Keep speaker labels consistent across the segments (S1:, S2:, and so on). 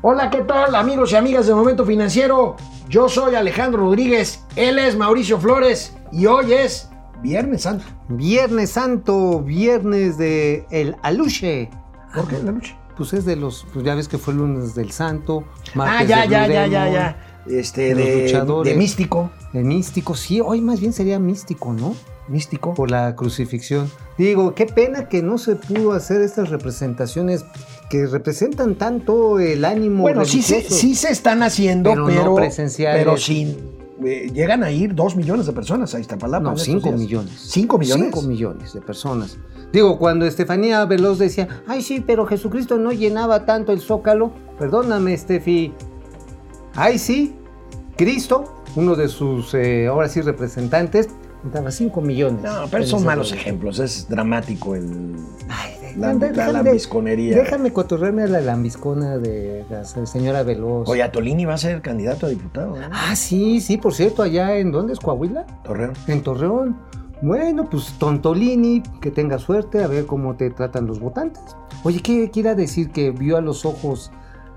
S1: Hola, ¿qué tal amigos y amigas de Momento Financiero? Yo soy Alejandro Rodríguez, él es Mauricio Flores y hoy es Viernes Santo.
S2: Viernes Santo, viernes de el Aluche.
S1: ¿Por qué el Aluche?
S2: Pues es de los, pues ya ves que fue el lunes del Santo.
S1: Ah, ya, ya, ya, ya, ya. Este, de, de místico.
S2: De místico, sí, hoy más bien sería místico, ¿no?
S1: Místico.
S2: Por la crucifixión. Digo, qué pena que no se pudo hacer estas representaciones que representan tanto el ánimo.
S1: Bueno, sí se, sí se están haciendo, pero, pero,
S2: presenciales.
S1: pero sin. eh, llegan a ir dos millones de personas a Iztapalapa.
S2: No, cinco millones.
S1: ¿Cinco millones?
S2: Cinco millones de personas. Digo, cuando Estefanía Veloz decía, ay sí, pero Jesucristo no llenaba tanto el zócalo. Perdóname, Estefi. Ay sí, Cristo, uno de sus, eh, ahora sí, representantes, daba 5 millones.
S1: No, pero son malos ejemplos. Es dramático el.
S2: Ay,
S1: La-
S2: de-
S1: la lambisconería.
S2: Déjame cotorrearme a la lambiscona de la señora Veloz.
S1: Oye, Atolini va a ser candidato a diputado, ¿no?
S2: Ah, sí, sí, por cierto, allá en dónde es Coahuila?
S1: Torreón.
S2: En Torreón. Bueno, pues Tontolini, que tenga suerte, a ver cómo te tratan los votantes. Oye, ¿qué quiera decir que vio a los ojos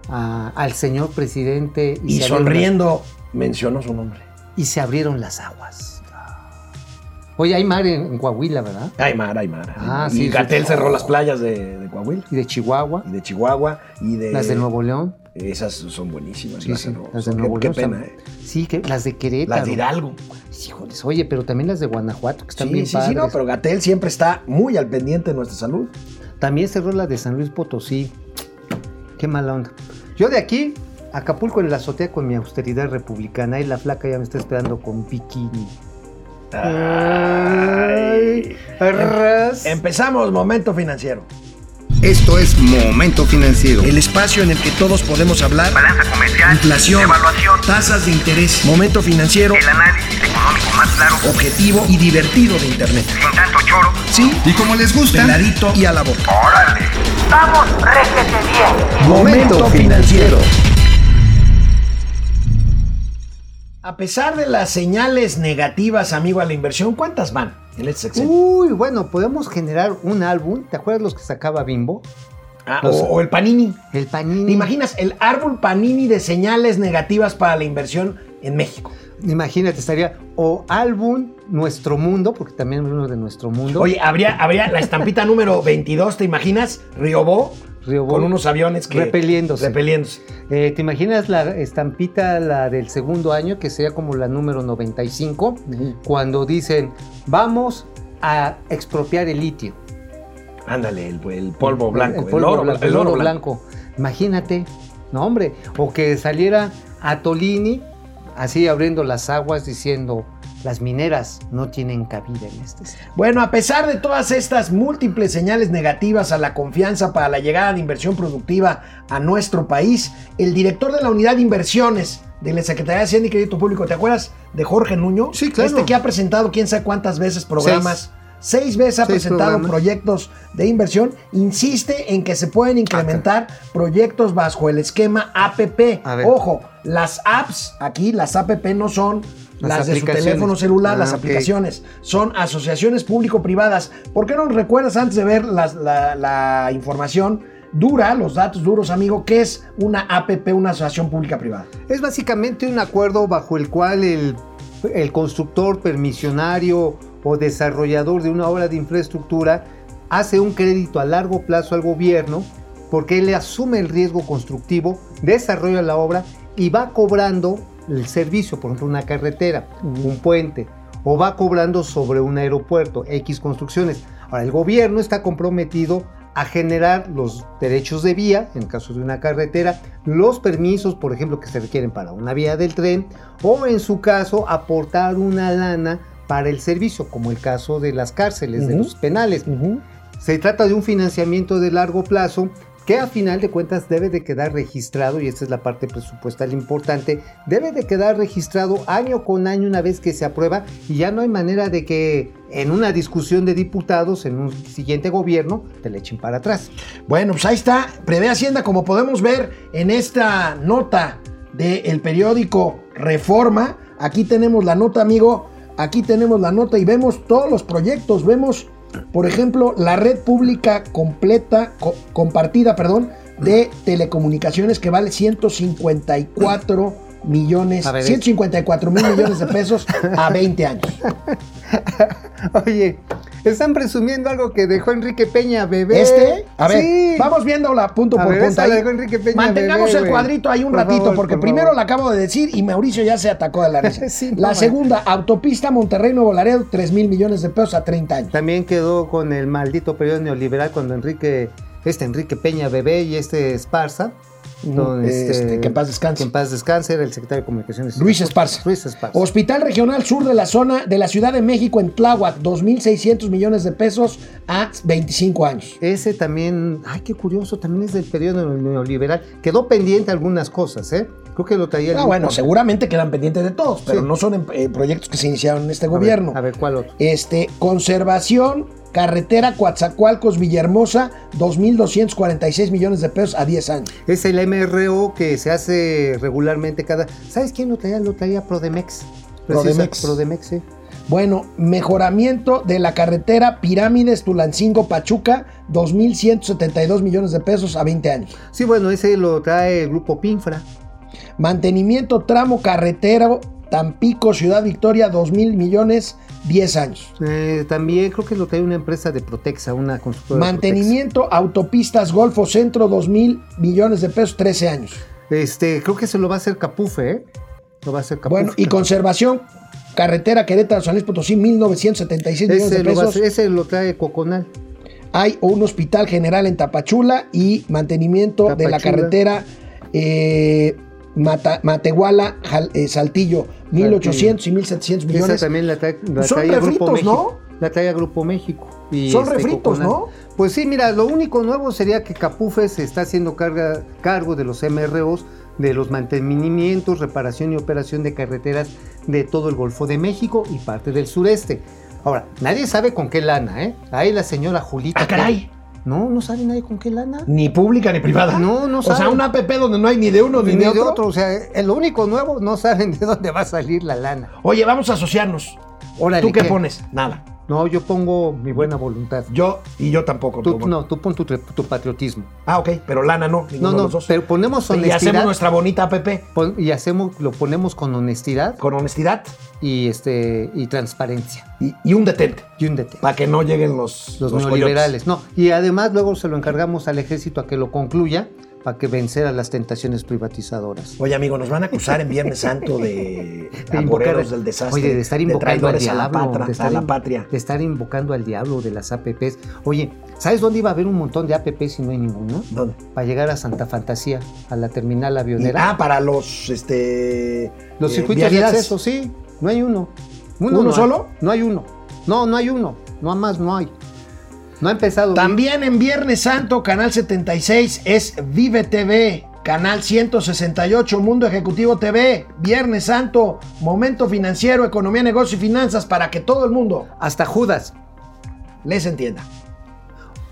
S2: a- al señor presidente
S1: Y sonriendo mencionó su nombre.
S2: y se abrieron las aguas? Oye, hay mar en, en Coahuila, ¿verdad?
S1: Aymar, Aymar.
S2: Ah,
S1: y
S2: sí,
S1: Gatel cerró las playas de, de Coahuila
S2: Y de Chihuahua,
S1: y de Chihuahua y de.
S2: las de Nuevo León.
S1: Esas son buenísimas.
S2: Sí,
S1: las,
S2: sí, las de
S1: qué-
S2: Nuevo
S1: qué,
S2: León.
S1: pena,
S2: están-
S1: ¿eh?
S2: Sí, que las de Querétaro.
S1: Las de Hidalgo.
S2: Híjoles, oye, pero también las de Guanajuato, que están
S1: Sí,
S2: bien
S1: sí, sí, no,
S2: padres.
S1: pero Gatel siempre está muy al pendiente de nuestra salud.
S2: También cerró la de San Luis Potosí. Qué mala onda. Yo de aquí, Acapulco en la azotea con mi austeridad republicana y la flaca ya me está esperando con bikini. Ay, arras.
S1: Empezamos Momento Financiero.
S3: Esto es Momento Financiero.
S1: El espacio en el que todos podemos hablar.
S4: balanza comercial,
S1: Inflación,
S4: evaluación,
S1: tasas de interés, momento financiero,
S4: el análisis económico más claro,
S1: objetivo y divertido de Internet.
S4: sin tanto choro.
S1: Sí,
S3: Y como les gusta,
S1: peladito y a la boca.
S4: ¡Órale! ¡Vamos, réjete bien!
S1: Momento financiero. A pesar de las señales negativas, amigo, a la inversión, ¿cuántas van en este sexenio?
S2: Uy, bueno, podemos generar un álbum. ¿Te acuerdas los que sacaba Bimbo?
S1: Ah,
S2: los-
S1: o, o el Panini.
S2: El Panini.
S1: ¿Te imaginas el árbol Panini de señales negativas para la inversión en México?
S2: Imagínate, estaría o álbum Nuestro Mundo, porque también es uno de Nuestro Mundo.
S1: Oye, habría, habría la estampita número 22, ¿te imaginas? Riobó Con unos aviones que...
S2: Repeliéndose.
S1: Repeliéndose.
S2: Eh, ¿Te imaginas la estampita, la del segundo año, que sería como la número 95, cuando dicen, vamos a expropiar el litio?
S1: Ándale, el, el polvo blanco,
S2: El,
S1: el,
S2: polvo
S1: oro,
S2: blanco,
S1: el oro blanco.
S2: blanco. Imagínate, no hombre, o que saliera Atolini así abriendo las aguas diciendo, las mineras no tienen cabida en este estado.
S1: Bueno, a pesar de todas estas múltiples señales negativas a la confianza para la llegada de inversión productiva a nuestro país, el director de la unidad de inversiones de la Secretaría de Hacienda y Crédito Público, ¿te acuerdas de Jorge Nuño?
S2: Sí, claro.
S1: Este que ha presentado quién sabe cuántas veces programas. Seis, veces ha
S2: Seis
S1: presentado
S2: programas.
S1: proyectos de inversión. Insiste en que se pueden incrementar proyectos bajo el esquema APP.
S2: A ver.
S1: Ojo, las apps, aquí las APP no son
S2: Las
S1: las, de su teléfono celular,
S2: Ah,
S1: las
S2: ok.
S1: aplicaciones son asociaciones público-privadas. ¿Por qué no recuerdas antes de ver las- la, la información dura, los datos duros, amigo, qué es una APP, una asociación pública-privada?
S2: Es básicamente un acuerdo bajo el cual el, el constructor permisionario o desarrollador de una obra de infraestructura hace un crédito a largo plazo al gobierno porque él asume el riesgo constructivo, desarrolla la obra y va cobrando el servicio, por ejemplo, una carretera, un puente, o va cobrando sobre un aeropuerto, X construcciones. Ahora, el gobierno está comprometido a generar los derechos de vía, en el caso de una carretera, los permisos, por ejemplo, que se requieren para una vía del tren, o en su caso, aportar una lana para el servicio, como el caso de las cárceles, de los penales. Se trata de un financiamiento de largo plazo que a final de cuentas debe de quedar registrado, y esta es la parte presupuestal importante, debe de quedar registrado año con año una vez que se aprueba y ya no hay manera de que en una discusión de diputados, en un siguiente gobierno, te le echen para atrás.
S1: Bueno, pues ahí está, prevé Hacienda, como podemos ver en esta nota del periódico Reforma. Aquí tenemos la nota, amigo. Aquí tenemos la nota y vemos todos los proyectos. Vemos, por ejemplo, la red pública completa, co- compartida, perdón, de telecomunicaciones que vale 154 millones,
S2: A ver,
S1: 154 mil millones de pesos a 20 años.
S2: Oye, están presumiendo algo que dejó Enrique Peña bebé.
S1: Este, a ver,
S2: Sí.
S1: vamos viéndola punto
S2: A
S1: por
S2: ver,
S1: punto. ahí.
S2: dejó Enrique Peña
S1: Mantengamos
S2: bebé,
S1: el cuadrito ahí un
S2: Por
S1: ratito,
S2: favor,
S1: porque
S2: por
S1: primero
S2: favor.
S1: la acabo de decir y Mauricio ya se atacó de la risa.
S2: Sí,
S1: la
S2: no,
S1: segunda, autopista Monterrey Nuevo Laredo, 3 mil millones de pesos a 30 años.
S2: También quedó con el maldito periodo neoliberal cuando Enrique, este Enrique Peña bebé y este Esparza. Don,
S1: Este, que en paz descanse.
S2: Que en paz descanse, era el secretario de Comunicaciones.
S1: Luis Esparza.
S2: Luis Esparza.
S1: Hospital Regional Sur de la zona de la Ciudad de México en Tláhuac, 2.600 millones de pesos a 25 años.
S2: Ese también, ay, qué curioso, también es del periodo neoliberal. Quedó pendiente algunas cosas, ¿eh? Creo que lo traía
S1: Ah, bueno, seguramente quedan pendientes de todos, pero
S2: Sí.
S1: no son eh, proyectos que se iniciaron en este
S2: A ver,
S1: gobierno.
S2: A ver, ¿cuál otro?
S1: Este, conservación, carretera Coatzacoalcos Villahermosa, 2.246 millones de pesos a 10 años.
S2: Es el MRO que se hace regularmente cada. ¿Sabes quién lo traía? Lo traía Prodemex.
S1: Prodemex.
S2: Prodemex, sí.
S1: Bueno, mejoramiento de la carretera Pirámides Tulancingo Pachuca, 2.172 millones de pesos a 20 años.
S2: Sí, bueno, ese lo trae el grupo Pinfra.
S1: Mantenimiento tramo carretero Tampico Ciudad Victoria, 2.000 millones, 10 años.
S2: Eh, también creo que lo trae una empresa de Protexa, una constructora. de
S1: Mantenimiento autopistas Golfo Centro, 2.000 millones de pesos, 13 años.
S2: Este, creo que se lo va a hacer Capufe, ¿eh? Lo va a hacer Capufe.
S1: Bueno, y conservación, carretera Querétaro San Luis Potosí, 1.976 millones
S2: ese
S1: de
S2: lo, va a
S1: pesos.
S2: hacer- ese lo trae Coconal.
S1: Hay un hospital general en Tapachula y mantenimiento de la carretera eh, Mata- Matehuala, Jal- eh, Saltillo, 1.800 y 1.700
S2: Esa
S1: millones.
S2: también la la
S1: Son
S2: trae el Grupo
S1: refritos,
S2: México. La trae a Grupo México. y,
S1: Son
S2: este,
S1: refritos,
S2: Coconal.
S1: ¿no?
S2: Pues sí, mira, lo único nuevo sería que Capufe se está haciendo carga, cargo de los MROs, de los mantenimientos, reparación y operación de carreteras de todo el Golfo de México y parte del sureste. Ahora, nadie sabe con qué lana, ¿eh? Ahí la señora Julita.
S1: Ah, caray.
S2: No, no sabe nadie con qué lana.
S1: Ni pública ni privada.
S2: No, no
S1: O sea,
S2: saben.
S1: un app donde no hay ni de uno ni,
S2: Ni
S1: de, otro.
S2: O sea, lo único nuevo, no saben de dónde va a salir la lana.
S1: Oye, vamos a asociarnos.
S2: Órale,
S1: ¿Tú qué, pones? Nada.
S2: No, yo pongo mi buena voluntad.
S1: Yo y yo tampoco.
S2: Tú,
S1: pongo.
S2: no, tú pon tu, tu patriotismo.
S1: Ah, ok, pero lana no.
S2: No,
S1: de
S2: no,
S1: los dos.
S2: pero ponemos
S1: y
S2: honestidad.
S1: hacemos nuestra bonita app
S2: pon- y hacemos, lo ponemos con honestidad
S1: con honestidad
S2: y este y transparencia.
S1: y, y un detente
S2: Y un detente.
S1: para que no lleguen los,
S2: Los,
S1: los
S2: neoliberales. No, y además luego se lo encargamos al ejército a que lo concluya para que vencer a las tentaciones privatizadoras.
S1: Oye, amigo, nos van a acusar en Viernes Santo de,
S2: De invocar-
S1: del desastre.
S2: Oye, de estar invocando al
S1: traidores a la,
S2: diablo,
S1: patra-
S2: de estar
S1: a la patria.
S2: De estar invocando al diablo de las APPs. Oye, ¿sabes dónde iba a haber un montón de APPs si no hay ninguno?
S1: ¿Dónde?
S2: Para llegar a Santa Fantasía, a la terminal
S1: Y-
S2: avionera.
S1: ah, para los este
S2: Los
S1: eh,
S2: circuitos de acceso, sí, no hay uno.
S1: ¿Uno
S2: no hay.
S1: solo?
S2: No hay uno. No, no hay uno. No más, no hay. No ha empezado.
S1: También en Viernes Santo, Canal 76 es Vive TV. Canal 168, Mundo Ejecutivo TV. Viernes Santo, Momento Financiero, Economía, Negocio y Finanzas para que todo el mundo
S2: Hasta Judas.
S1: les entienda.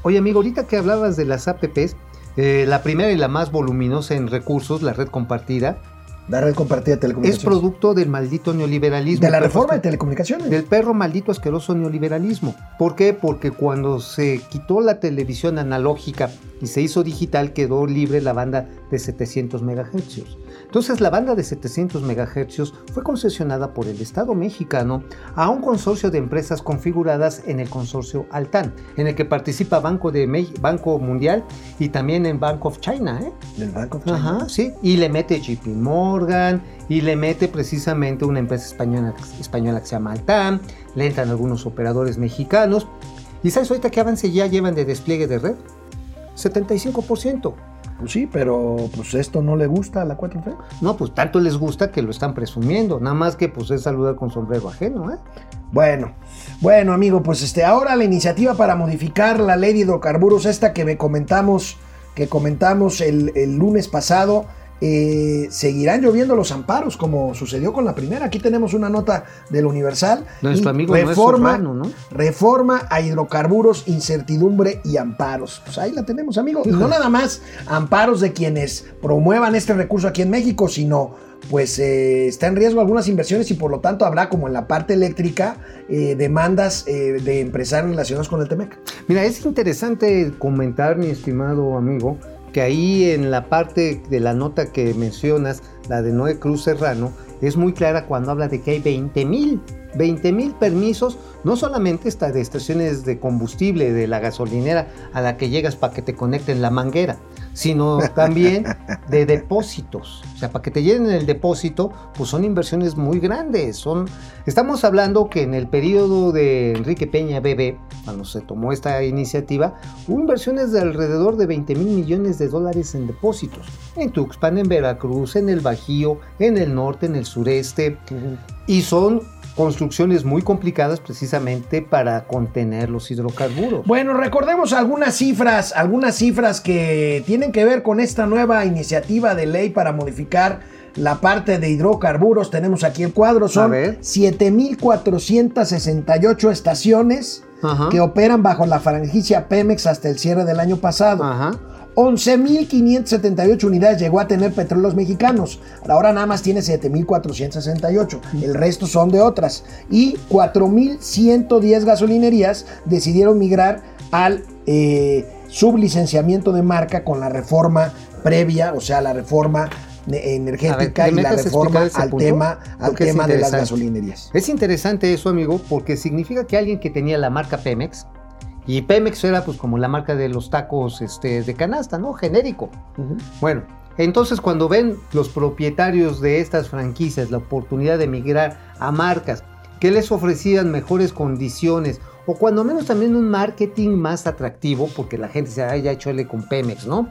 S2: Oye, amigo, ahorita que hablabas de las APPs, eh, la primera y la más voluminosa en recursos, la red compartida,
S1: La red compartida de
S2: es
S1: telecomunicaciones.
S2: producto del maldito neoliberalismo.
S1: de la reforma de telecomunicaciones.
S2: Del perro maldito asqueroso neoliberalismo. ¿Por qué? Porque cuando se quitó la televisión analógica y se hizo digital, quedó libre la banda de 700 MHz. Entonces la banda de 700 MHz fue concesionada por el Estado mexicano a un consorcio de empresas configuradas en el consorcio Altan, en el que participa Banco, de Me- Banco Mundial y también en Bank of China. ¿eh?
S1: Del Banco of China.
S2: Ajá, sí. Y le mete JP Morgan, y le mete precisamente una empresa española, española que se llama Altam, le entran algunos operadores mexicanos. ¿Y sabes ahorita qué avance ya llevan de despliegue de red? 75%.
S1: Pues sí, pero pues esto no le gusta a la 4T.
S2: No, pues tanto les gusta que lo están presumiendo. Nada más que pues es saludar con sombrero ajeno, ¿eh?
S1: Bueno, bueno, amigo, pues este, ahora la iniciativa para modificar la ley de hidrocarburos, esta que me comentamos, que comentamos el, el lunes pasado, eh, seguirán lloviendo los amparos, como sucedió con la primera. Aquí tenemos una nota del Universal.
S2: Nuestro amigo
S1: reforma,
S2: ¿no?
S1: reforma a hidrocarburos, incertidumbre y amparos. Pues ahí la tenemos, amigo. Y no nada más amparos de quienes promuevan este recurso aquí en México, sino pues eh, está en riesgo algunas inversiones y por lo tanto habrá, como en la parte eléctrica, eh, demandas eh, de empresarios relacionados con el TEMEC.
S2: Mira, es interesante comentar, mi estimado amigo, que ahí en la parte de la nota que mencionas, la de Noé Cruz Serrano, es muy clara cuando habla de que hay 20 mil 20 mil permisos, no solamente está de estaciones de combustible de la gasolinera a la que llegas para que te conecten la manguera, sino también de depósitos. O sea, para que te llenen el depósito, pues son inversiones muy grandes. Son, estamos hablando que en el periodo de Enrique Peña BB, cuando se tomó esta iniciativa, hubo inversiones de alrededor de 20 mil millones de dólares en depósitos. En Tuxpan, en Veracruz, en el Bajío, en el norte, en el sureste. Y son construcciones muy complicadas precisamente para contener los hidrocarburos.
S1: Bueno, recordemos algunas cifras, algunas cifras que tienen que ver con esta nueva iniciativa de ley para modificar la parte de hidrocarburos. Tenemos aquí el cuadro, son 7.468 estaciones
S2: Ajá.
S1: que operan bajo la franquicia Pemex hasta el cierre del año pasado.
S2: Ajá.
S1: 11.578 unidades llegó a tener petróleos mexicanos. Ahora nada más tiene 7.468. El resto son de otras. Y 4.110 gasolinerías decidieron migrar al eh, sublicenciamiento de marca con la reforma previa, o sea, la reforma ne- energética
S2: ver,
S1: y
S2: ¿me
S1: la reforma al
S2: punto?
S1: tema, al tema de las gasolinerías.
S2: Es interesante eso, amigo, porque significa que alguien que tenía la marca Pemex, y Pemex era pues como la marca de los tacos este, de canasta, ¿no? Genérico. Bueno, entonces cuando ven los propietarios de estas franquicias la oportunidad de migrar a marcas que les ofrecían mejores condiciones o cuando menos también un marketing más atractivo, porque la gente se haya hecho con Pemex, ¿no?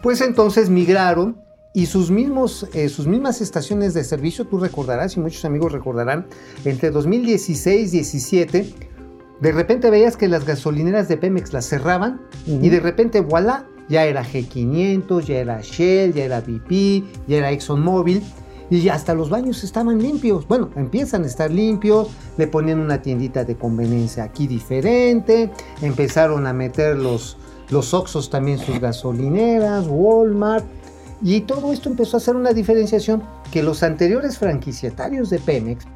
S2: Pues entonces migraron y sus, mismos, eh, sus mismas estaciones de servicio, tú recordarás y muchos amigos recordarán, entre 2016 y 17, de repente veías que las gasolineras de Pemex las cerraban y de repente, voilà, ya era G500, ya era Shell, ya era BP, ya era ExxonMobil. Y hasta los baños estaban limpios. Bueno, empiezan a estar limpios, le ponían una tiendita de conveniencia aquí diferente, empezaron a meter los, los Oxxos también sus gasolineras, Walmart, y todo esto empezó a hacer una diferenciación que los anteriores franquiciatarios de Pemex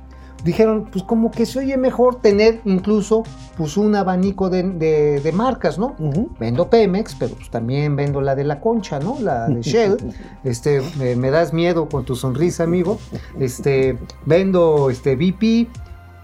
S2: dijeron, pues como que se oye mejor tener incluso pues un abanico de, de- de marcas, ¿no? Vendo Pemex, pero pues también vendo la de la concha, ¿no? La de Shell. Este, me, me das miedo con tu sonrisa, amigo. Este, vendo este BP.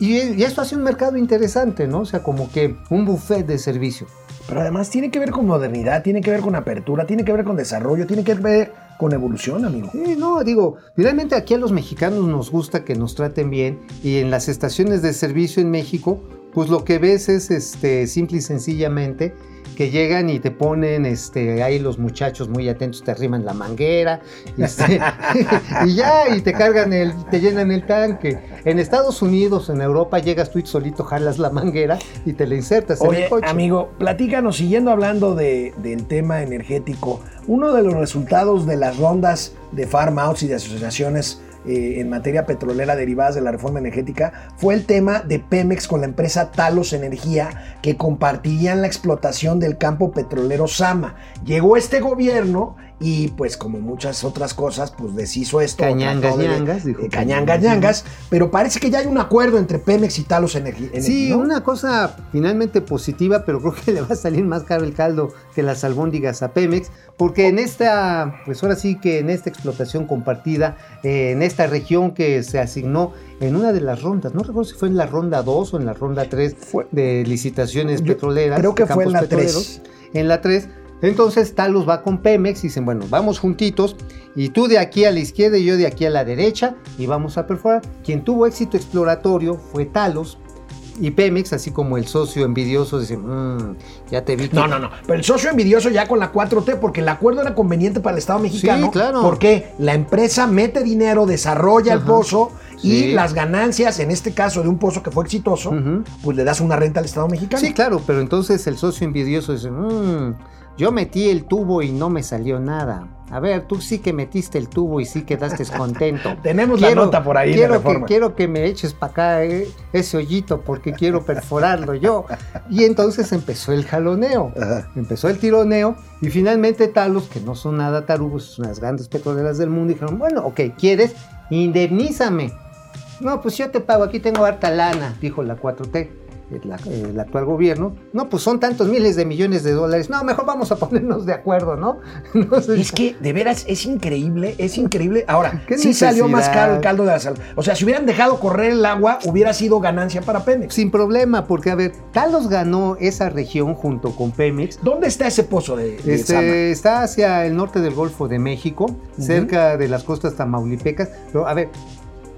S2: Y, y esto hace un mercado interesante, ¿no? O sea, como que un buffet de servicio.
S1: Pero además tiene que ver con modernidad, tiene que ver con apertura, tiene que ver con desarrollo, tiene que ver con evolución, amigo.
S2: Sí, no, digo, finalmente aquí a los mexicanos nos gusta que nos traten bien y en las estaciones de servicio en México, pues lo que ves es este simple y sencillamente que llegan y te ponen este ahí los muchachos muy atentos te arriman la manguera este, y ya y te cargan el te llenan el tanque. En Estados Unidos, en Europa llegas tú y solito jalas la manguera y te la insertas en
S1: Oye,
S2: el coche.
S1: amigo, platícanos, siguiendo hablando de- del tema energético, uno de los resultados de las rondas de farm outs y de asociaciones eh, en materia petrolera derivadas de la reforma energética fue el tema de Pemex con la empresa Talos Energía que compartirían la explotación del campo petrolero Sama. Llegó este gobierno y pues como muchas otras cosas pues deshizo esto.
S2: Cañangas,
S1: de-
S2: ñangas, dijo.
S1: eh, cañangas, ñangas, pero parece que ya hay un acuerdo entre Pemex y Talos Energía.
S2: Sí,
S1: ¿no?
S2: una cosa finalmente positiva, pero creo que le va a salir más caro el caldo que las albóndigas a Pemex, porque en esta, pues ahora sí que en esta explotación compartida, eh, en esta región que se asignó en una de las rondas, no recuerdo si fue en la ronda 2 o en la ronda 3
S1: Fue-
S2: de licitaciones petroleras.
S1: creo que fue en la
S2: petroleros.
S1: 3.
S2: En la 3. Entonces Talos va con Pemex y dicen, bueno, vamos juntitos y tú de aquí a la izquierda y yo de aquí a la derecha y vamos a perforar. Quien tuvo éxito exploratorio fue Talos y Pemex, así como el socio envidioso, dice, "Mm, ya te vi que...
S1: No, no, no. Pero el socio envidioso ya con la 4T, porque el acuerdo era conveniente para el Estado mexicano.
S2: Sí, claro.
S1: Porque la empresa mete dinero, desarrolla el pozo y las ganancias, en este caso de un pozo que fue exitoso, pues le das una renta al Estado mexicano.
S2: Sí, claro, pero entonces el socio envidioso dice, "Mm, yo metí el tubo y no me salió nada. A ver, tú sí que metiste el tubo y sí quedaste contento.
S1: Tenemos la nota por ahí de
S2: Quiero que,
S1: reforma.
S2: quiero que me eches para acá eh, ese hoyito porque quiero perforarlo yo. Y entonces empezó el jaloneo,
S1: Ajá.
S2: empezó el tironeo y finalmente Talos, que no son nada tarugos, son las grandes petroleras del mundo, dijeron, bueno, ok, ¿quieres? Indemnízame. No, pues yo te pago, aquí tengo harta lana, dijo la 4T. El, el actual gobierno, no, pues son tantos miles de millones de dólares, no, mejor vamos a ponernos de acuerdo, ¿no? Entonces,
S1: Es que de veras es increíble, es increíble. Ahora,
S2: ¿Qué
S1: sí salió más caro el caldo de la sal. O sea, si hubieran dejado correr el agua, hubiera sido ganancia para Pemex.
S2: sin problema, porque a ver, Talos ganó esa región junto con Pemex.
S1: ¿Dónde está ese pozo de, de?
S2: Este, está hacia el norte del Golfo de México, cerca de las costas tamaulipecas. Pero, a ver,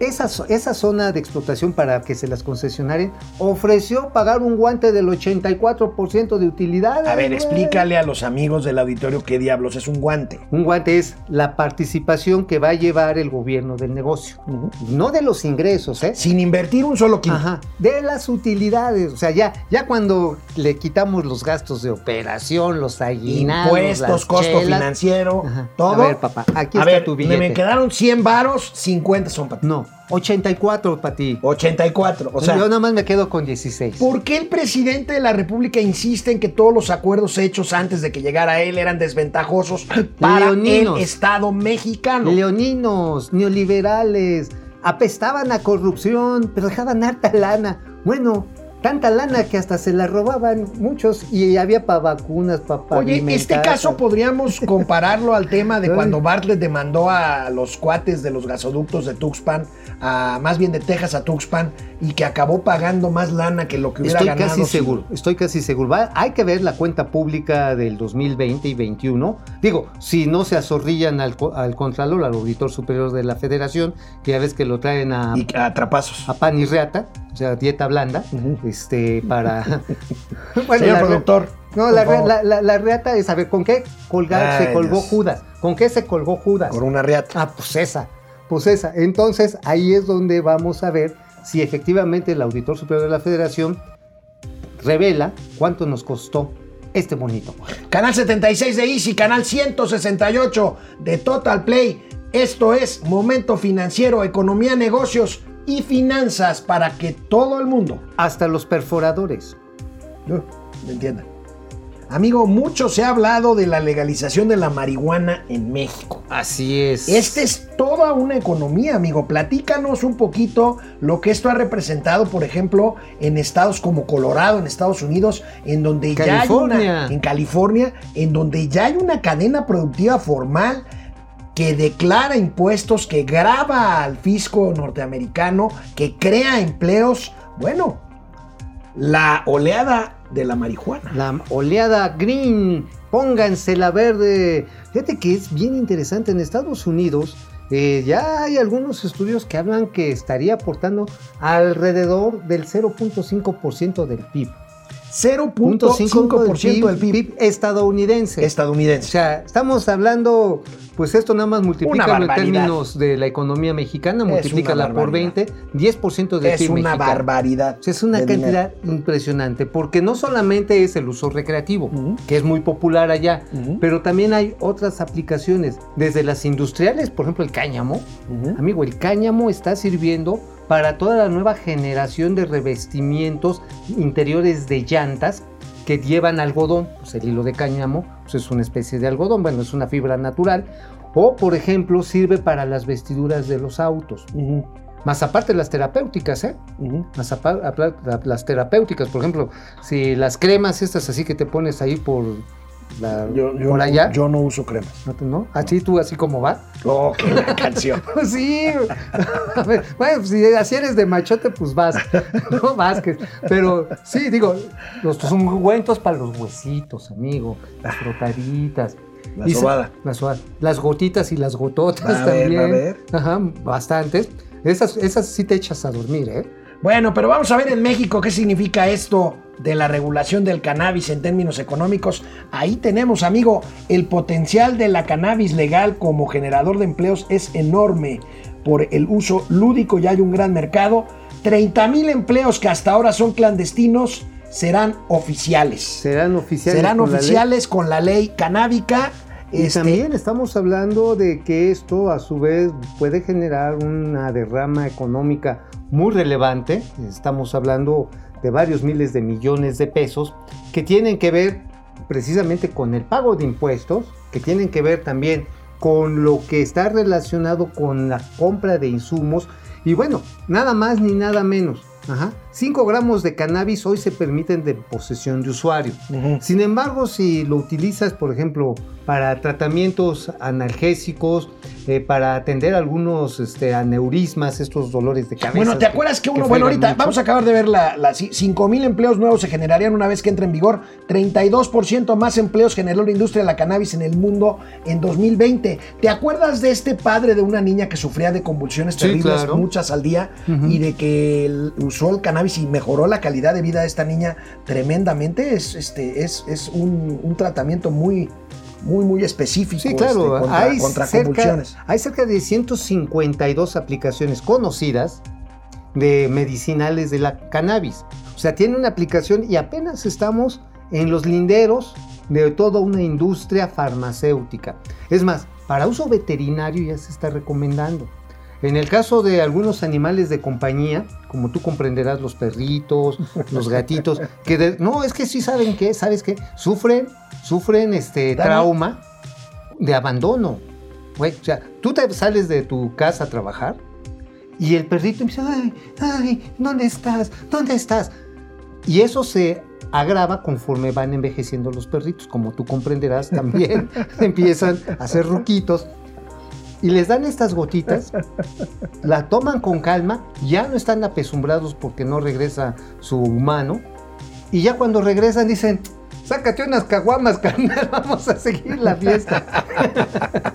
S2: esa, esa zona de explotación para que se las concesionaren ofreció pagar un guante del 84% de utilidad.
S1: A ver, explícale a los amigos del auditorio qué diablos es un guante.
S2: Un guante es la participación que va a llevar el gobierno del negocio. No de los ingresos, ¿eh?
S1: Sin invertir un solo quinto.
S2: Ajá, de las utilidades. O sea, ya, ya cuando le quitamos los gastos de operación, los aguinaldos,
S1: Impuestos,
S2: las
S1: costo
S2: chelas.
S1: financiero,
S2: Ajá.
S1: todo.
S2: A ver, papá, aquí
S1: A
S2: está
S1: ver,
S2: tu
S1: me-
S2: billete.
S1: Me quedaron 100 varos, 50 son para ti.
S2: No, 84 para ti.
S1: 84. O sea,
S2: Yo nada más me quedo con 16.
S1: ¿por qué el presidente de la República insiste en que todos los acuerdos hechos antes de que llegara él eran desventajosos para
S2: Leoninos.
S1: el Estado mexicano?
S2: Leoninos, neoliberales, apestaban a corrupción, pero dejaban harta lana. Bueno, tanta lana que hasta se la robaban muchos y había para vacunas, para
S1: Oye, este caso podríamos compararlo al tema de cuando Bartlett demandó a los cuates de los gasoductos de Tuxpan, a, más bien de Texas a Tuxpan, y que acabó pagando más lana que lo que hubiera
S2: Estoy
S1: ganado.
S2: casi
S1: si-
S2: seguro, estoy casi seguro. Va- hay que ver la cuenta pública del 2020 y 21. Digo, si no se azorrillan al, al Contralor, al Auditor Superior de la Federación, que ya ves que lo traen a,
S1: Y a trapazos.
S2: a pan y reata, o sea, dieta blanda, este, para...
S1: Señor
S2: la re-
S1: productor.
S2: No, la, la- la- la reata es, a ver, ¿con qué colgar, se colgó
S1: Dios.
S2: Judas? ¿Con qué se colgó Judas?
S1: Con una riata.
S2: Ah, pues esa, pues esa. Entonces ahí es donde vamos a ver si efectivamente el Auditor Superior de la Federación revela cuánto nos costó este bonito.
S1: Canal 76 de Easy, canal 168 de Total Play. Esto es Momento Financiero, Economía, Negocios y Finanzas para que todo el mundo
S2: Hasta los perforadores.
S1: No, me entiendan. Amigo, mucho se ha hablado de la legalización de la marihuana en México.
S2: Así es.
S1: Esta es toda una economía, amigo. Platícanos un poquito lo que esto ha representado, por ejemplo, en estados como Colorado, en Estados Unidos, en donde ya hay
S2: California.
S1: una, en California, en donde ya hay una cadena productiva formal que declara impuestos, que graba al fisco norteamericano, que crea empleos. Bueno, la oleada de la marihuana.
S2: La oleada green, pónganse la verde. Fíjate que es bien interesante. En Estados Unidos eh, ya hay algunos estudios que hablan que estaría aportando alrededor del 0.5% del PIB.
S1: 0.5% del PIB
S2: estadounidense. O
S1: estadounidense.
S2: sea, estamos hablando, pues esto nada más multiplica en
S1: barbaridad.
S2: términos de la economía mexicana,
S1: Es
S2: multiplícala
S1: una
S2: por
S1: barbaridad.
S2: 20, 10% del
S1: Es
S2: PIB
S1: una
S2: mexicano.
S1: barbaridad.
S2: O sea, es una cantidad impresionante, porque no solamente es el uso recreativo, que es muy popular allá, pero también hay otras aplicaciones, desde las industriales, por ejemplo el cáñamo. Amigo, el cáñamo está sirviendo para toda la nueva generación de revestimientos interiores de llantas que llevan algodón, pues el hilo de cáñamo pues es una especie de algodón, bueno, es una fibra natural, o por ejemplo sirve para las vestiduras de los autos, más aparte las terapéuticas, ¿eh? Más apa- apla- la- las terapéuticas, por ejemplo, si las cremas estas así que te pones ahí por, la-
S1: Yo, yo
S2: por
S1: no-
S2: allá,
S1: yo no uso crema.
S2: ¿no? Así tú, así como va.
S1: Oh, qué la canción.
S2: Sí, ver, bueno, pues, si así eres de machote, pues vas, no Vázquez. Pero sí, digo, los ungüentos para los huesitos, amigo, las frotaditas.
S1: La sobada.
S2: La sobada. Las gotitas y las gototas
S1: A ver,
S2: también.
S1: a ver.
S2: Ajá, bastantes. Esas, esas sí te echas a dormir, ¿eh?
S1: Bueno, pero vamos a ver en México qué significa esto de la regulación del cannabis en términos económicos. Ahí tenemos, amigo, el potencial de la cannabis legal como generador de empleos es enorme. Por el uso lúdico ya hay un gran mercado. 30 mil empleos que hasta ahora son clandestinos serán oficiales.
S2: Serán oficiales.
S1: serán
S2: con la ley.
S1: oficiales con la ley canábica.
S2: Y
S1: Este,
S2: también estamos hablando de que esto a su vez puede generar una derrama económica muy relevante. Estamos hablando de varios miles de millones de pesos que tienen que ver precisamente con el pago de impuestos, que tienen que ver también con lo que está relacionado con la compra de insumos y bueno, nada más ni nada menos. Ajá. 5 gramos de cannabis hoy se permiten de posesión de usuario. Sin embargo, si lo utilizas, por ejemplo, para tratamientos analgésicos, eh, para atender algunos este, aneurismas, estos dolores de cabeza.
S1: Bueno, ¿te acuerdas que uno, bueno, ahorita
S2: mucho?
S1: vamos a acabar de ver la, la 5 mil empleos nuevos se generarían una vez que entre en vigor, 32% más empleos generó la industria de la cannabis en el mundo en 2020. ¿Te acuerdas de este padre de una niña que sufría de convulsiones
S2: Sí,
S1: terribles,
S2: claro.
S1: muchas al día,
S2: Ujú.
S1: y de que usó el cannabis y mejoró la calidad de vida de esta niña tremendamente? Es, este, es, es un, un tratamiento muy, muy, muy específico
S2: Sí, claro,
S1: este, contra,
S2: hay,
S1: contra
S2: cerca,
S1: convulsiones.
S2: hay cerca de 152 aplicaciones conocidas de medicinales de la cannabis. O sea, tiene una aplicación y apenas estamos en los linderos de toda una industria farmacéutica. Es más, para uso veterinario ya se está recomendando. En el caso de algunos animales de compañía, como tú comprenderás, los perritos, los gatitos, que de- no, es que sí saben qué, ¿sabes qué? Sufren, sufren este
S1: Dame.
S2: trauma de abandono. Güey, o sea, tú te sales de tu casa a trabajar y el perrito empieza, ay, ay, ¿dónde estás? ¿Dónde estás? Y eso se agrava conforme van envejeciendo los perritos, como tú comprenderás también, empiezan a hacer ruquitos y les dan estas gotitas, la toman con calma, ya no están apesumbrados porque no regresa su humano y ya cuando regresan dicen, sácate unas caguamas, carnal, vamos a seguir la fiesta.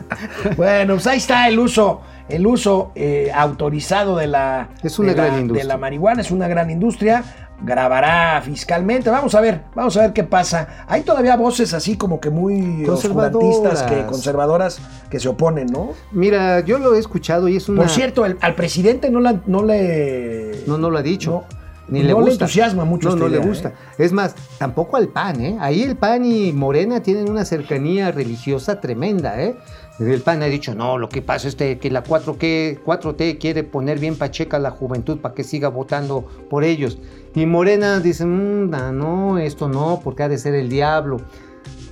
S1: Bueno, pues ahí está el uso, el uso eh, autorizado de la,
S2: Es una
S1: de la-
S2: gran industria.
S1: de la marihuana, es una gran industria. Grabará fiscalmente. Vamos a ver, vamos a ver qué pasa. Hay todavía voces así como que muy
S2: Conservadoras.
S1: que conservadoras que se oponen, ¿no?
S2: Mira, yo lo he escuchado y es una...
S1: Por cierto, el- al presidente no, la- no le.
S2: No, no lo ha dicho.
S1: No,
S2: Ni le
S1: no le
S2: gusta.
S1: entusiasma mucho
S2: No, no le
S1: idea,
S2: gusta.
S1: ¿eh?
S2: Es más, tampoco al PAN, ¿eh? Ahí el PAN y Morena tienen una cercanía religiosa tremenda, ¿eh? El PAN ha dicho, no, lo que pasa es que que la 4T, 4T quiere poner bien pacheca a la juventud para que siga votando por ellos. Y Morena dice, "Mm, no, no, esto no, porque ha de ser el diablo.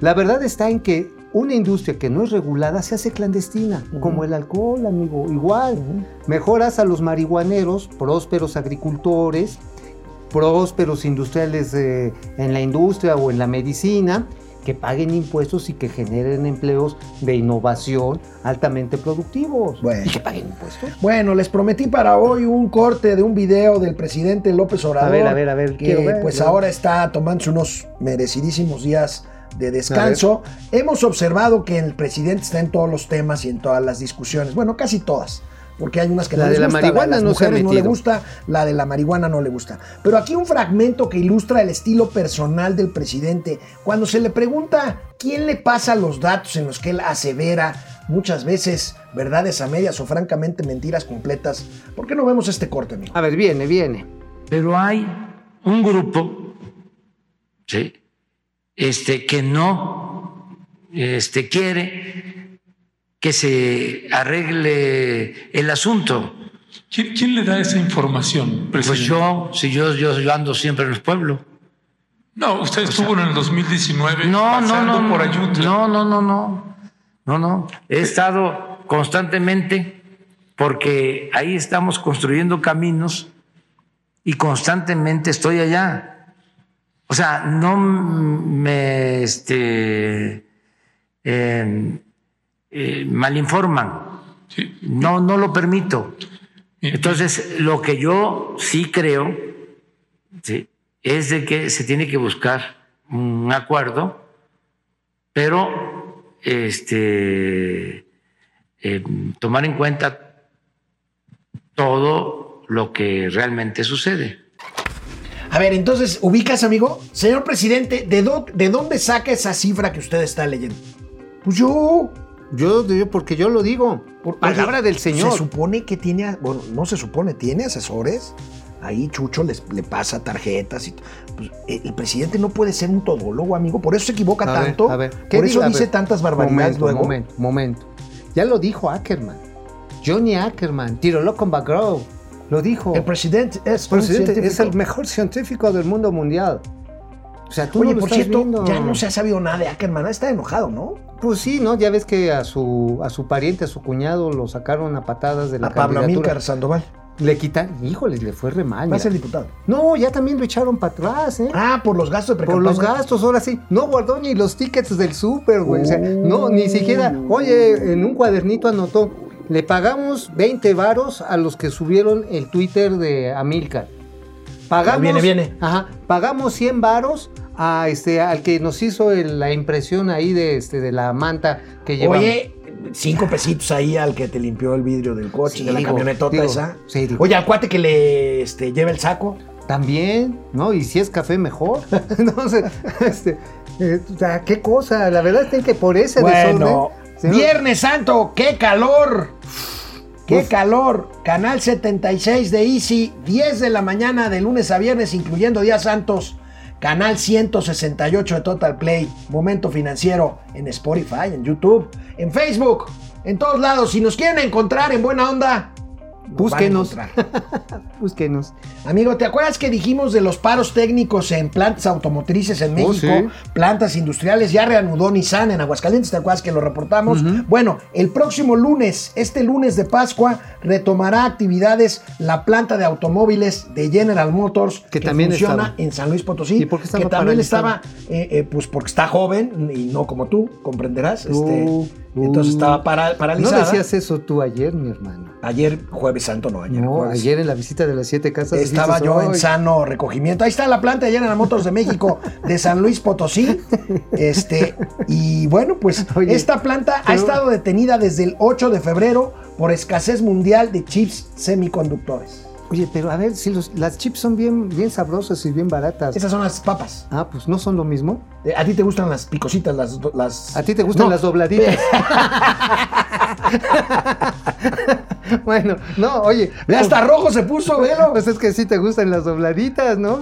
S2: La verdad está en que una industria que no es regulada se hace clandestina, como el alcohol, amigo, igual. Mejor haz a los marihuaneros, prósperos agricultores, prósperos industriales eh, en la industria o en la medicina, que paguen impuestos y que generen empleos de innovación altamente productivos.
S1: Bueno.
S2: Y que paguen impuestos.
S1: Bueno, les prometí para hoy un corte de un video del presidente López Obrador.
S2: A ver, a ver, a ver,
S1: Que
S2: ver,
S1: pues ahora está tomándose unos merecidísimos días de descanso. Hemos observado que el presidente está en todos los temas y en todas las discusiones. Bueno, casi todas. Porque hay unas que
S2: La
S1: no
S2: de
S1: les
S2: la
S1: gusta,
S2: marihuana
S1: las
S2: no
S1: mujeres no le gusta, la de la marihuana no le gusta. Pero aquí un fragmento que ilustra el estilo personal del presidente. Cuando se le pregunta quién le pasa los datos en los que él asevera muchas veces verdades a medias o francamente mentiras completas. ¿Por qué no vemos este corte, amigo?
S2: A ver, viene, viene.
S5: Pero hay un grupo, ¿sí? Este, que no este, quiere que se arregle el asunto.
S6: ¿Quién, quién le da esa información,
S5: Pues
S6: presidente?
S5: yo, si yo, yo, yo ando siempre en el pueblo.
S6: No, usted estuvo en el 2019
S5: No, no, no,
S6: por Ayutla.
S5: no, no, no, no, no, no. He estado constantemente porque ahí estamos construyendo caminos y constantemente estoy allá. O sea, no me este, eh, eh, malinforman.
S6: Sí.
S5: No, no lo permito. Entonces, lo que yo sí creo ¿sí? es de que se tiene que buscar un acuerdo, pero este, eh, tomar en cuenta todo lo que realmente sucede.
S1: A ver, entonces, ¿ubicas, amigo? Señor presidente, ¿de, ¿de dónde saca esa cifra que usted está leyendo? Pues yo.
S2: Yo, yo porque yo lo digo. Por palabra del Señor.
S1: Se supone que tiene, bueno, no se supone, tiene asesores. Ahí Chucho les, le pasa tarjetas y pues, el presidente no puede ser un todólogo, amigo. Por eso se equivoca
S2: A ver,
S1: tanto.
S2: a ver,
S1: por
S2: ¿qué
S1: eso
S2: diga? A
S1: dice
S2: ver,
S1: tantas barbaridades
S2: momento,
S1: luego.
S2: Momento, momento. Ya lo dijo Ackerman. Johnny Ackerman, loco en Bagrove. Lo dijo.
S1: El presidente es
S2: presidente es el mejor científico del mundo mundial. O sea, tú
S1: Oye,
S2: no
S1: por cierto,
S2: viendo.
S1: ya no se ha sabido nada de Ackerman. Está enojado, ¿no?
S2: Pues sí, ¿no? Ya ves que a su, a su pariente, a su cuñado, lo sacaron a patadas de la
S1: A Pablo. Amílcar Sandoval.
S2: Le quitan, híjoles, le fue re mal.
S1: Va a ser diputado.
S2: No, ya también lo echaron para atrás, ¿eh?
S1: Ah, por los gastos de
S2: Por los gastos, ahora sí. No guardó ni los tickets del súper, güey. O sea, no, ni siquiera. Oye, en un cuadernito anotó. Le pagamos 20 varos a los que subieron el Twitter de Amilcar. Pagamos.
S1: Viene, viene.
S2: Ajá. Pagamos 100 varos a este, al que nos hizo el- la impresión ahí de, este, de la manta que llevamos.
S1: Oye, cinco pesitos ahí al que te limpió el vidrio del coche,
S2: Sí,
S1: de la
S2: digo,
S1: camionetota
S2: digo,
S1: esa.
S2: sí, digo.
S1: Oye, al cuate que le este, lleva el saco.
S2: También, ¿no? Y si es café, mejor. Entonces, este, eh, o sea, qué cosa. La verdad es que por ese
S1: Bueno,
S2: desorden.
S1: Viernes Santo, qué calor. Qué
S2: Uf.
S1: calor. Canal 76 de Easy, 10 de la mañana de lunes a viernes, incluyendo días santos. Canal 168 de Total Play. Momento financiero en Spotify, en YouTube, en Facebook, en todos lados. Si nos quieren encontrar en buena onda,
S2: Búsquenos. Búsquenos.
S1: Amigo, ¿te acuerdas que dijimos de los paros técnicos en plantas automotrices en
S2: Oh,
S1: México?
S2: sí.
S1: Plantas industriales, ya reanudó Nissan en Aguascalientes, ¿te acuerdas que lo reportamos? Bueno, el próximo lunes, este lunes de Pascua, retomará actividades la planta de automóviles de General Motors,
S2: Que también
S1: funciona
S2: estaba.
S1: en San Luis Potosí.
S2: ¿Y por qué estaba
S1: que también estaba, eh, eh, pues porque está joven y no como tú, comprenderás. este,
S2: Uh.
S1: Entonces estaba para-
S2: No
S1: paralizada.
S2: decías eso tú ayer, mi hermano.
S1: Ayer, jueves santo, no, ayer.
S2: No,
S1: jueves.
S2: ayer en la visita de las siete casas.
S1: Estaba
S2: dijiste,
S1: yo en sano recogimiento. Ahí está la planta de General Motors de México de San Luis Potosí. Este, y bueno, pues
S2: Oye,
S1: esta planta ha estado detenida desde el 8 de febrero por escasez mundial de chips semiconductores.
S2: Oye, pero a ver, si los- las chips son bien, bien sabrosas y bien baratas.
S1: Esas son las papas.
S2: Ah, pues no son lo mismo.
S1: Eh, ¿A ti te gustan las picositas? Las, las...
S2: A ti te gustan
S1: No,
S2: las dobladitas. bueno, no, oye.
S1: Hasta rojo se puso, velo.
S2: Pues es que sí te gustan las dobladitas, ¿no?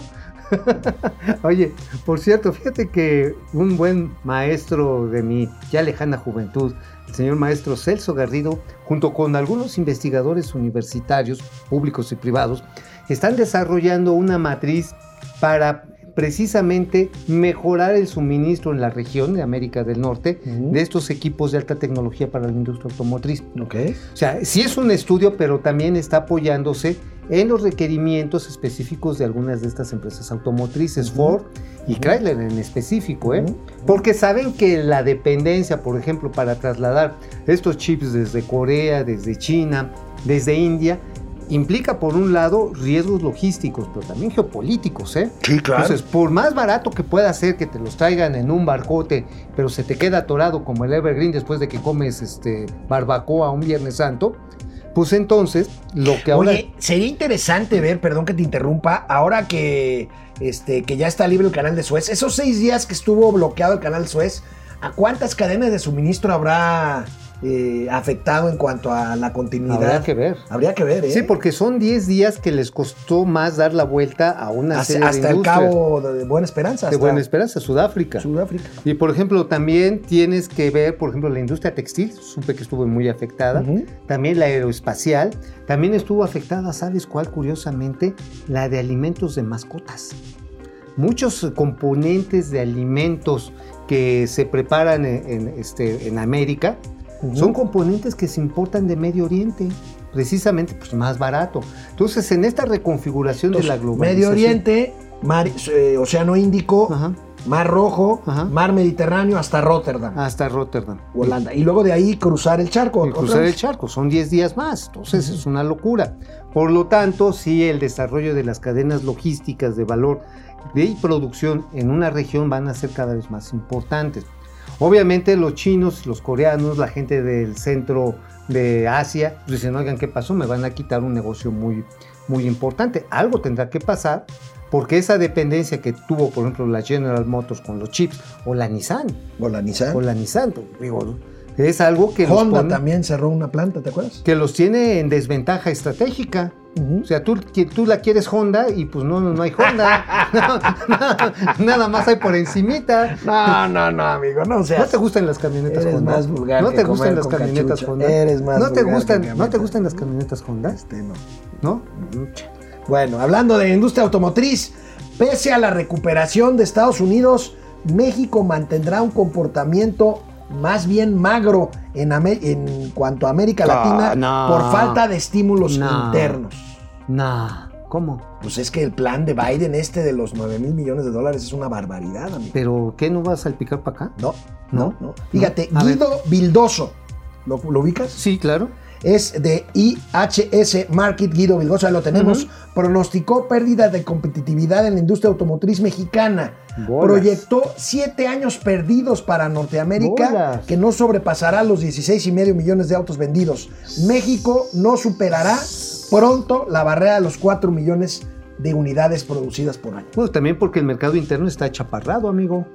S2: Oye, por cierto, fíjate que un buen maestro de mi ya lejana juventud, el señor maestro Celso Garrido, junto con algunos investigadores universitarios, públicos y privados, están desarrollando una matriz para precisamente mejorar el suministro en la región de América del Norte de estos equipos de alta tecnología para la industria automotriz.
S1: Ok.
S2: O sea, sí es un estudio, pero también está apoyándose en los requerimientos específicos de algunas de estas empresas automotrices, Ford y Chrysler en específico, ¿eh? Porque saben que la dependencia, por ejemplo, para trasladar estos chips desde Corea, desde China, desde India, implica por un lado riesgos logísticos, pero también geopolíticos, ¿eh?
S1: Sí, claro.
S2: Entonces, por más barato que pueda ser que te los traigan en un barcote, pero se te queda atorado como el Evergreen después de que comes este barbacoa un Viernes Santo, pues entonces lo que ahora
S1: Oye, sería interesante ver, perdón que te interrumpa, ahora que, este, que ya está libre el canal de Suez, esos seis días que estuvo bloqueado el canal Suez, ¿a cuántas cadenas de suministro habrá eh, afectado en cuanto a la continuidad?
S2: habrá que ver.
S1: Habría que ver, ¿eh?
S2: Sí, porque son 10 días que les costó más dar la vuelta a una
S1: hasta,
S2: serie de
S1: hasta el cabo de Buena Esperanza.
S2: de Buena Esperanza, Sudáfrica.
S1: Sudáfrica.
S2: Y por ejemplo, también tienes que ver, por ejemplo, la industria textil, supe que estuvo muy afectada. También la aeroespacial. También estuvo afectada, ¿sabes cuál? Curiosamente, la de alimentos de mascotas. Muchos componentes de alimentos que se preparan en, en, este, en América Son componentes que se importan de Medio Oriente, precisamente pues más barato. Entonces, en esta reconfiguración de la globalización...
S1: Medio Oriente, mar- eh, Océano Índico,
S2: Ajá,
S1: Mar Rojo,
S2: Ajá.
S1: Mar Mediterráneo hasta Rotterdam,
S2: hasta Rotterdam.
S1: Holanda. Y luego de ahí cruzar el charco.
S2: Y cruzar
S1: vez.
S2: el charco, son 10 días más, entonces es una locura. Por lo tanto, sí, el desarrollo de las cadenas logísticas de valor de producción en una región van a ser cada vez más importantes. Obviamente los chinos, los coreanos, la gente del centro de Asia, pues dicen, oigan, ¿qué pasó? Me van a quitar un negocio muy, muy importante. Algo tendrá que pasar porque esa dependencia que tuvo, por ejemplo, la General Motors con los chips o la Nissan,
S1: O la Nissan.
S2: o la Nissan, digo, es algo que
S1: Honda
S2: pone-
S1: también cerró una planta, ¿te acuerdas?
S2: que los tiene en desventaja estratégica. O sea, tú, tú la quieres Honda y pues no, no, no hay Honda. No, nada más hay por encimita.
S1: No, no, no, amigo, no
S2: ¿No
S1: seas.
S2: te gustan las camionetas
S1: Eres
S2: Honda?
S1: más vulgar
S2: ¿No te gustan las camionetas
S1: cachucha.
S2: Honda?
S1: Eres más
S2: ¿No te gustan,
S1: que
S2: ¿No te gustan las camionetas Honda?
S1: Este, no.
S2: ¿No?
S1: Bueno, hablando de industria automotriz, pese a la recuperación de Estados Unidos, México mantendrá un comportamiento más bien magro en, cuanto a América
S2: Ah,
S1: Latina por falta de estímulos
S2: No.
S1: internos.
S2: Nah, ¿cómo?
S1: Pues es que el plan de Biden, este de los 9 mil millones de dólares, es una barbaridad, amigo.
S2: ¿Pero qué no vas a salpicar para acá?
S1: No,
S2: ¿No?
S1: no, no. Fíjate. Guido Vildoso, ¿lo, lo ubicas?
S2: Sí, claro.
S1: Es de IHS Market, Guido Vildoso, ahí lo tenemos, pronosticó pérdida de competitividad en la industria automotriz mexicana.
S2: Bolas.
S1: Proyectó siete años perdidos para Norteamérica,
S2: Bolas.
S1: que no sobrepasará los 16 y medio millones de autos vendidos. México no superará pronto la barrera de los 4 millones de unidades producidas por año.
S2: Bueno, también porque el mercado interno está chaparrado, amigo.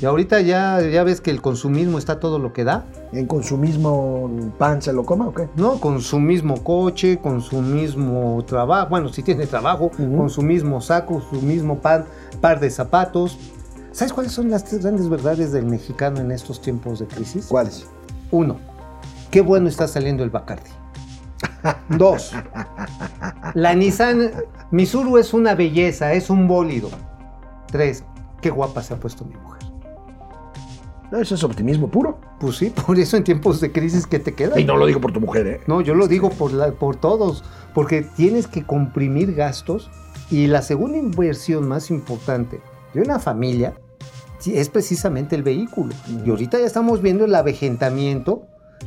S2: Y ahorita ya, ya ves que el consumismo está todo lo que da.
S1: ¿En consumismo pan se lo coma o qué?
S2: ¿no? Con su mismo coche, con su mismo trabajo, bueno, si tiene trabajo,
S1: Ujú.
S2: con su mismo saco, su mismo pan, par de zapatos. ¿Sabes cuáles son las tres grandes verdades del mexicano en estos tiempos de crisis?
S1: ¿Cuáles?
S2: Uno, qué bueno está saliendo el Bacardi. Dos, la Nissan Misuru es una belleza, es un bólido. Tres, qué guapa se ha puesto mi mujer.
S1: Eso es optimismo puro.
S2: Pues sí, por eso en tiempos de crisis que te queda.
S1: Y no lo digo por tu mujer, ¿eh?
S2: No, yo lo digo por, la- por todos, porque tienes que comprimir gastos y la segunda inversión más importante de una familia es precisamente el vehículo. Y ahorita ya estamos viendo el avejentamiento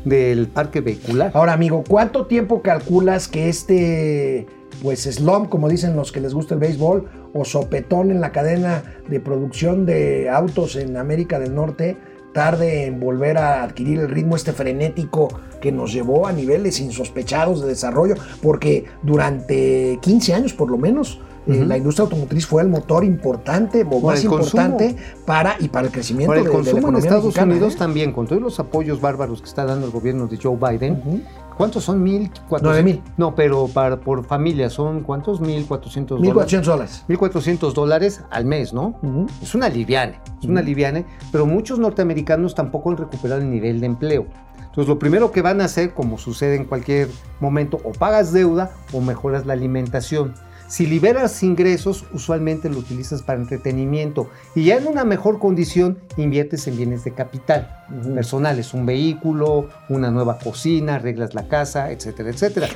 S2: del parque vehicular.
S1: Ahora, amigo, ¿cuánto tiempo calculas que este, pues, slump, como dicen los que les gusta el béisbol, o sopetón en la cadena de producción de autos en América del Norte tarde en volver a adquirir el ritmo este frenético que nos llevó a niveles insospechados de desarrollo? Porque durante 15 años, por lo menos, eh,
S2: Ujú.
S1: la industria automotriz fue el motor importante, o más
S2: el consumo.
S1: importante, para y para el crecimiento
S2: Por el
S1: de- de, la
S2: consumo en
S1: economía
S2: Estados
S1: mexicana,
S2: Unidos
S1: ¿eh?
S2: también, con todos los apoyos bárbaros que está dando el gobierno de Joe Biden.
S1: Ujú.
S2: ¿Cuántos son? ¿Mil? cuatrocientos?
S1: Nueve mil.
S2: No, pero para, por familia son ¿cuántos? Mil cuatrocientos dólares.
S1: 1.400 dólares.
S2: 1.400 dólares al mes, ¿no?
S1: Ujú.
S2: Es una liviane, es una liviane, pero muchos norteamericanos tampoco han recuperado el nivel de empleo. Entonces, lo primero que van a hacer, como sucede en cualquier momento, o pagas deuda o mejoras la alimentación. Si liberas ingresos, usualmente lo utilizas para entretenimiento y ya en una mejor condición inviertes en bienes de capital personales, un vehículo, una nueva cocina, arreglas la casa, etcétera, etcétera.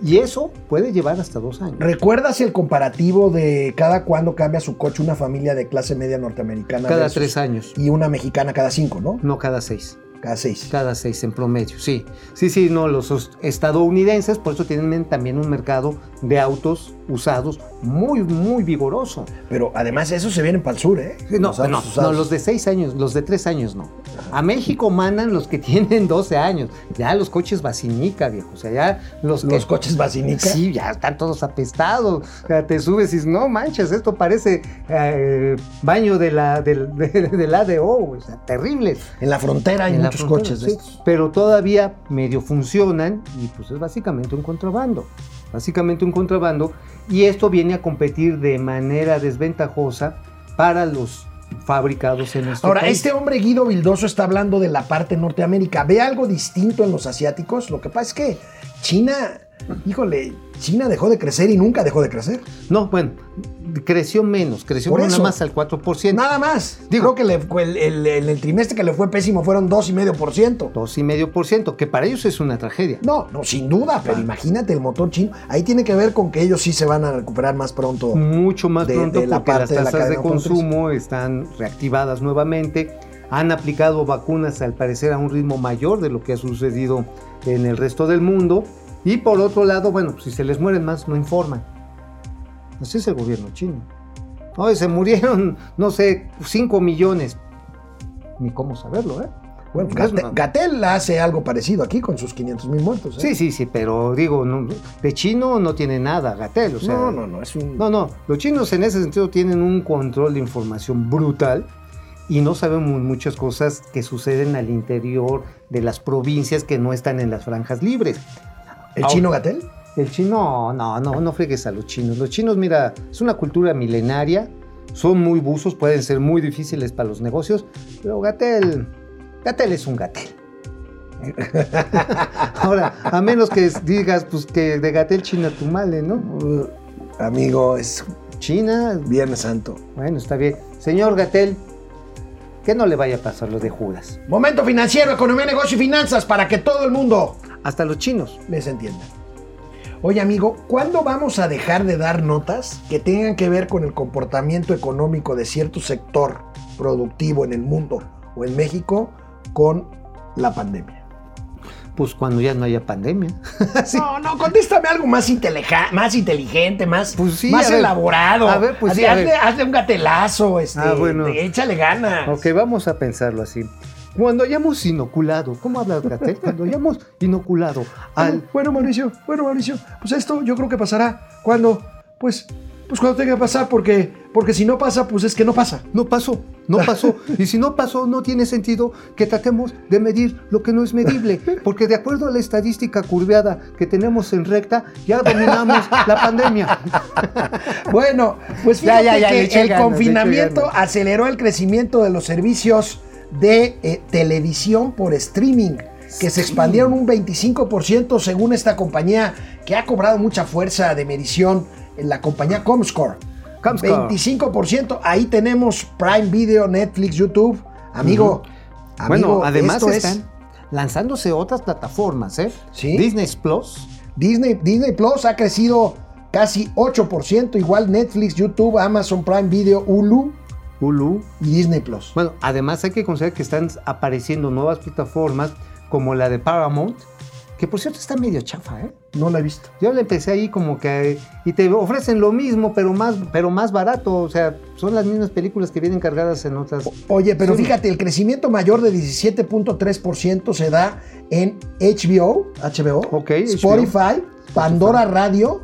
S2: Y eso puede llevar hasta dos años.
S1: ¿Recuerdas el comparativo de cada cuándo cambia su coche una familia de clase media norteamericana?
S2: Cada
S1: versus-
S2: tres años,
S1: Y una mexicana cada cinco, ¿no?
S2: no cada seis.
S1: Cada seis.
S2: Cada seis en promedio, sí. Sí, sí, no, los os- estadounidenses por eso tienen también un mercado de autos usados muy, muy vigoroso.
S1: Pero además eso se viene para el sur, ¿eh?
S2: No,
S1: Los
S2: no, no, los de seis años, los de tres años no. A México mandan los que tienen 12 años. Ya los coches vacinica, viejo. O sea, ya los que...
S1: Los coches Basinica.
S2: Sí, ya están todos apestados. O sea, te subes y dices, no manches, esto parece eh, baño de la, del, de- del ADO. O sea, terribles.
S1: En la frontera hay
S2: En
S1: muchos
S2: frontera,
S1: coches de
S2: sí,
S1: estos.
S2: Pero todavía medio funcionan y pues es básicamente un contrabando. Básicamente un contrabando. Y esto viene a competir de manera desventajosa para los fabricados en nuestro
S1: Ahora,
S2: país.
S1: este hombre Guido Vildoso está hablando de la parte Norteamérica. ¿Ve algo distinto en los asiáticos? Lo que pasa es que China, híjole, China dejó de crecer y nunca dejó de crecer.
S2: No, bueno, creció menos, creció
S1: Por
S2: nada
S1: eso.
S2: más al 4%.
S1: Nada más.
S2: Digo-
S1: Digo que le fue el, el- el- el trimestre que le fue pésimo fueron 2,5%.
S2: 2,5%, que para ellos es una tragedia.
S1: No, no, sin duda, pero imagínate el motor chino. Ahí tiene que ver con que ellos sí se van a recuperar más pronto.
S2: mucho más
S1: de-
S2: pronto
S1: de la
S2: porque las
S1: parte de la
S2: tasas de,
S1: cadena automotriz.
S2: consumo están reactivadas nuevamente. Han aplicado vacunas al parecer a un ritmo mayor de lo que ha sucedido en el resto del mundo. Y por otro lado, bueno, pues, si se les mueren más, no informan. Así es el gobierno chino. Hoy se murieron, no sé, 5 millones. Ni cómo saberlo, ¿eh?
S1: Bueno, Gatel hace algo parecido aquí con sus 500 mil muertos. ¿eh?
S2: Sí, sí, sí, pero digo, no, de chino no tiene nada, Gatel. O sea,
S1: no, no, no, es un...
S2: No, no, los chinos en ese sentido tienen un control de información brutal y no sabemos muchas cosas que suceden al interior de las provincias que no están en las franjas libres.
S1: ¿El
S2: Ahora-
S1: chino Gatel?
S2: El chino, no, no, no fregues a los chinos. Los chinos, mira, es una cultura milenaria, son muy buzos, pueden ser muy difíciles para los negocios, pero Gatel, Gatel es un Gatel. Ahora, a menos que digas, pues que de Gatel China tu male, ¿no?
S1: Uh, amigo, es
S2: China,
S1: Viernes Santo.
S2: Bueno, está bien. Señor Gatel, que no le vaya a pasar lo de Judas.
S1: Momento financiero, economía, negocio y finanzas para que todo el mundo
S2: Hasta los chinos.
S1: les entienda. Oye, amigo, ¿cuándo vamos a dejar de dar notas que tengan que ver con el comportamiento económico de cierto sector productivo en el mundo o en México con la pandemia?
S2: Pues cuando ya no haya pandemia.
S1: No, no, contéstame algo más, inteligente, más,
S2: Pues sí,
S1: más
S2: a ver.
S1: elaborado.
S2: A ver, pues
S1: Así,
S2: sí, a
S1: hazle,
S2: ver.
S1: hazle un gatelazo, este,
S2: Ah, bueno.
S1: échale ganas.
S2: Ok, vamos a pensarlo así. Cuando hayamos inoculado, ¿cómo hablas, Gatel? Cuando hayamos inoculado al...
S1: Bueno, Mauricio, bueno, Mauricio, pues esto yo creo que pasará cuando, pues, pues cuando tenga que pasar, porque, porque si no pasa, pues es que no pasa.
S2: No pasó, no pasó. Y si no pasó, no tiene sentido que tratemos de medir lo que no es medible. Porque de acuerdo a la estadística curveada que tenemos en recta, ya dominamos la pandemia.
S1: Bueno, pues
S2: Ya,
S1: fíjate
S2: ya, ya, le
S1: que el confinamiento aceleró el crecimiento de los servicios de eh, televisión por streaming, que se expandieron un 25% según esta compañía que ha cobrado mucha fuerza de medición en la compañía Comscore.
S2: Comscore.
S1: 25%, ahí tenemos Prime Video, Netflix, YouTube. Amigo,
S2: bueno,
S1: amigo,
S2: además
S1: es-
S2: están lanzándose otras plataformas, ¿eh?
S1: Sí.
S2: Disney Plus.
S1: Disney, Disney Plus ha crecido casi 8%, igual Netflix, YouTube, Amazon Prime Video, Hulu
S2: Hulu.
S1: y Disney Plus.
S2: Bueno, además hay que considerar que están apareciendo nuevas plataformas como la de Paramount, que por cierto está medio chafa, ¿eh?
S1: No la he visto.
S2: Yo le empecé ahí como que y te ofrecen lo mismo, pero más, pero más barato. O sea, son las mismas películas que vienen cargadas en otras.
S1: Oye, pero
S2: Sí.
S1: fíjate, el crecimiento mayor de 17.3% se da en HBO, HBO, Spotify, Pandora Radio,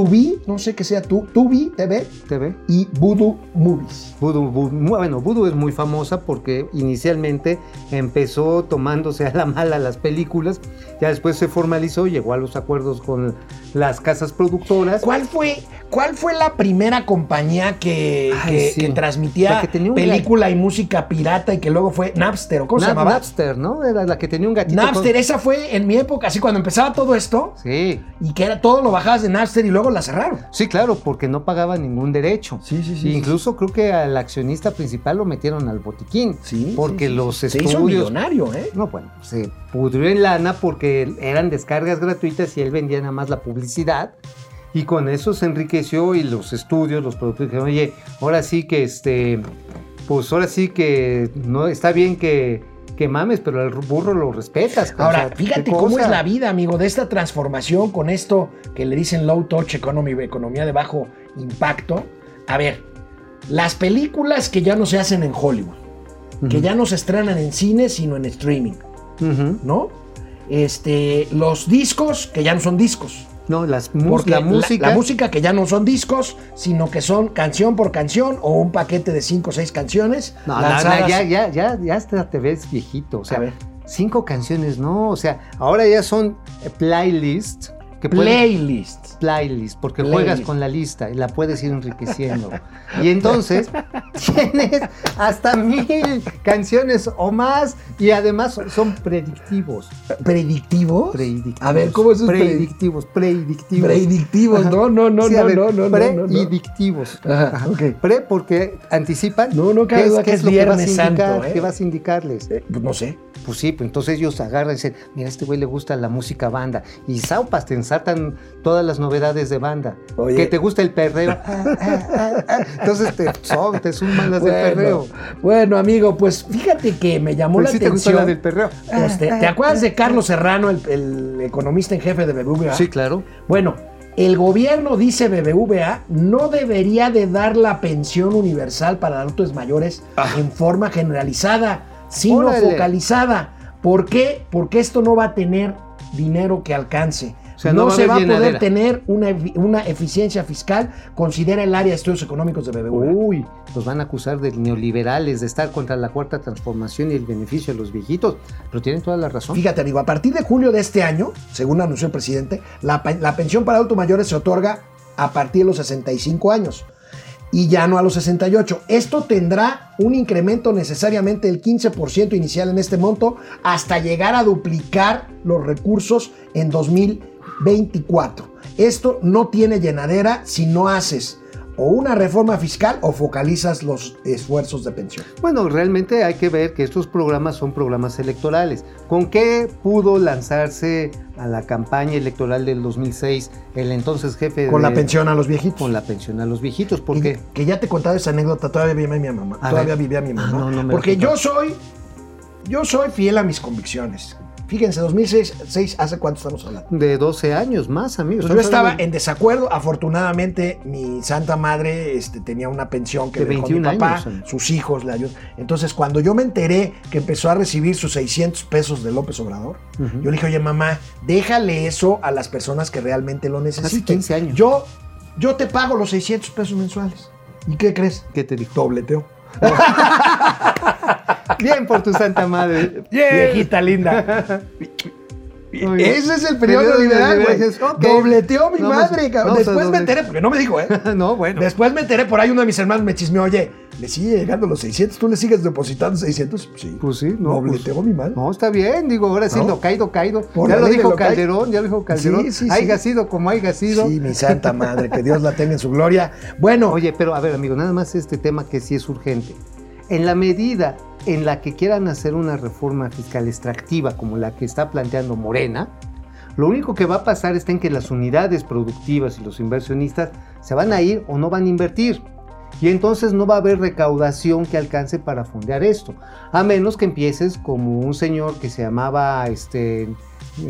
S1: Tubi, no sé qué sea tú, Tubi TV
S2: TV.
S1: y Voodoo Movies.
S2: Voodoo, mu- bueno, Voodoo es muy famosa porque inicialmente empezó tomándose a la mala las películas, ya después se formalizó, llegó a los acuerdos con las casas productoras.
S1: ¿Cuál fue, cuál fue la primera compañía que,
S2: Ay,
S1: que-
S2: sí.
S1: que transmitía
S2: La que tenía un
S1: película y música pirata y que luego fue Napster? ¿o ¿Cómo se llamaba?
S2: Napster, ¿no? Era la que tenía un gatito. con-
S1: Napster, esa fue en mi época, así cuando empezaba todo esto
S2: Sí.
S1: y que era todo lo bajabas de Napster y luego la cerraron.
S2: Sí, claro, porque no pagaba ningún derecho.
S1: Sí, sí, sí,
S2: incluso creo que al accionista principal lo metieron al botiquín.
S1: Sí,
S2: Porque
S1: sí,
S2: los
S1: sí. Se hizo
S2: estudios.
S1: millonario, ¿eh?
S2: No, bueno, se pudrió en lana porque eran descargas gratuitas y él vendía nada más la publicidad. Y con eso se enriqueció y los estudios, los productores dijeron, oye, ahora sí que este, pues ahora sí que no está bien que, que mames, pero al burro lo respetas. o
S1: Ahora,
S2: sea, ¿qué
S1: fíjate cómo es la vida, amigo, de esta transformación con esto que le dicen low touch economy, economía de bajo impacto. A ver, las películas que ya no se hacen en Hollywood, que ya no se estrenan en cine, sino en streaming. ¿no? Este, los discos que ya no son discos.
S2: No, las
S1: Porque
S2: la música.
S1: la música que ya no son discos, sino que son canción por canción o un paquete de cinco o seis canciones.
S2: No, no, no,
S1: lanzadas-
S2: ya, ya, ya, ya hasta te ves viejito. O sea, cinco canciones, no. O sea, ahora ya son playlists que
S1: Playlists.
S2: playlist, porque
S1: Playlist.
S2: juegas con la lista y la puedes ir enriqueciendo. y entonces tienes hasta mil canciones o más y además son predictivos.
S1: ¿Predictivos?
S2: Predictivos.
S1: A ver, ¿cómo es eso?
S2: Predictivos, predictivos.
S1: Predictivos, no, no, no,
S2: Sí,
S1: no,
S2: ver,
S1: no, no, no, no, no.
S2: Predictivos.
S1: Ajá, ok.
S2: Pre porque anticipan
S1: No, no
S2: es,
S1: que
S2: es
S1: es
S2: lo que vas a indicar,
S1: Santo, ¿eh?
S2: qué vas a indicarles.
S1: Eh, pues no sé.
S2: Pues sí, pues entonces ellos agarran y dicen, mira, a este güey le gusta la música banda. Y saupas, te ensartan todas las novedades de banda.
S1: Oye.
S2: Que te gusta el perreo. Ah, ah, ah, ah. entonces te, son, te suman las del
S1: Bueno,
S2: perreo.
S1: bueno, amigo, pues fíjate que me llamó
S2: Pues
S1: la
S2: sí te gustó
S1: atención.
S2: la del perreo.
S1: Pues, ¿te, te acuerdas de Carlos Serrano, el, el economista en jefe de BBVA?
S2: Sí, claro.
S1: Bueno, el gobierno, dice BBVA, no debería de dar la pensión universal para adultos mayores en forma generalizada, sino
S2: Órale.
S1: focalizada. ¿Por qué? Porque esto no va a tener dinero que alcance.
S2: O sea,
S1: no, se va a poder
S2: llenadera.
S1: tener una, una eficiencia fiscal, considera el área de estudios económicos de BBVA.
S2: Uy, los van a acusar de neoliberales, de estar contra la cuarta transformación y el beneficio de los viejitos. Pero tienen toda la razón.
S1: Fíjate, amigo, a partir de julio de este año, según anunció el presidente, la, la pensión para adultos mayores se otorga a partir de los 65 años y ya no a los 68. Esto tendrá un incremento necesariamente del 15% inicial en este monto hasta llegar a duplicar los recursos en 2024. Esto no tiene llenadera si no haces o una reforma fiscal o focalizas los esfuerzos de pensión.
S2: Bueno, realmente hay que ver que estos programas son programas electorales. ¿Con qué pudo lanzarse a la campaña electoral del 2006 el entonces jefe
S1: Con
S2: de-
S1: la pensión a los viejitos.
S2: Con la pensión a los viejitos. ¿Por
S1: Y
S2: qué?
S1: Que ya te contaba esa anécdota, todavía vivía mi mamá.
S2: A
S1: todavía
S2: ver.
S1: vivía mi
S2: Ah,
S1: mamá.
S2: no, no me
S1: porque yo soy, yo soy fiel a mis convicciones. Fíjense, 2006, seis, ¿hace cuánto estamos hablando?
S2: De 12 años más, amigos.
S1: Pues yo estaba
S2: hablando-
S1: en desacuerdo. Afortunadamente, mi santa madre este, tenía una pensión que
S2: De
S1: dejó mi
S2: 21
S1: papá,
S2: años,
S1: sus hijos le ayudan. Entonces, cuando yo me enteré que empezó a recibir sus 600 pesos de López Obrador, yo le dije, oye, mamá, déjale eso a las personas que realmente lo necesiten.
S2: 15 años.
S1: Yo, yo te pago los 600 pesos mensuales. ¿Y qué crees?
S2: ¿Qué te dijo?
S1: Dobleteo.
S2: Bien por tu santa madre.
S1: Viejita linda. Ese es el periodo
S2: Periodo
S1: liberal, güey.
S2: liberal, ok.
S1: Dobleteó mi
S2: No,
S1: madre, cabrón. Después me enteré, porque no me dijo, ¿eh?
S2: no, bueno.
S1: Después me enteré, por ahí uno de mis hermanos me chismeó, oye, ¿le sigue llegando los 600? ¿Tú le sigues depositando 600? Sí.
S2: Pues sí, no.
S1: Dobleteó
S2: pues-
S1: mi madre.
S2: No, está bien, digo, ahora sí,
S1: ¿No?
S2: lo caído, caído.
S1: Por
S2: ya lo dijo
S1: lo.
S2: Calderón, ya lo dijo Calderón.
S1: Sí, sí,
S2: haya
S1: sí.
S2: sido como haya sido.
S1: Sí, mi santa madre, que Dios la tenga en su gloria. Bueno,
S2: Oye, pero a ver, amigo, nada más este tema que sí es urgente. En la medida en la que quieran hacer una reforma fiscal extractiva como la que está planteando Morena, lo único que va a pasar está en que las unidades productivas y los inversionistas se van a ir o no van a invertir. Y entonces no va a haber recaudación que alcance para fondear esto. A menos que empieces como un señor que se llamaba, este,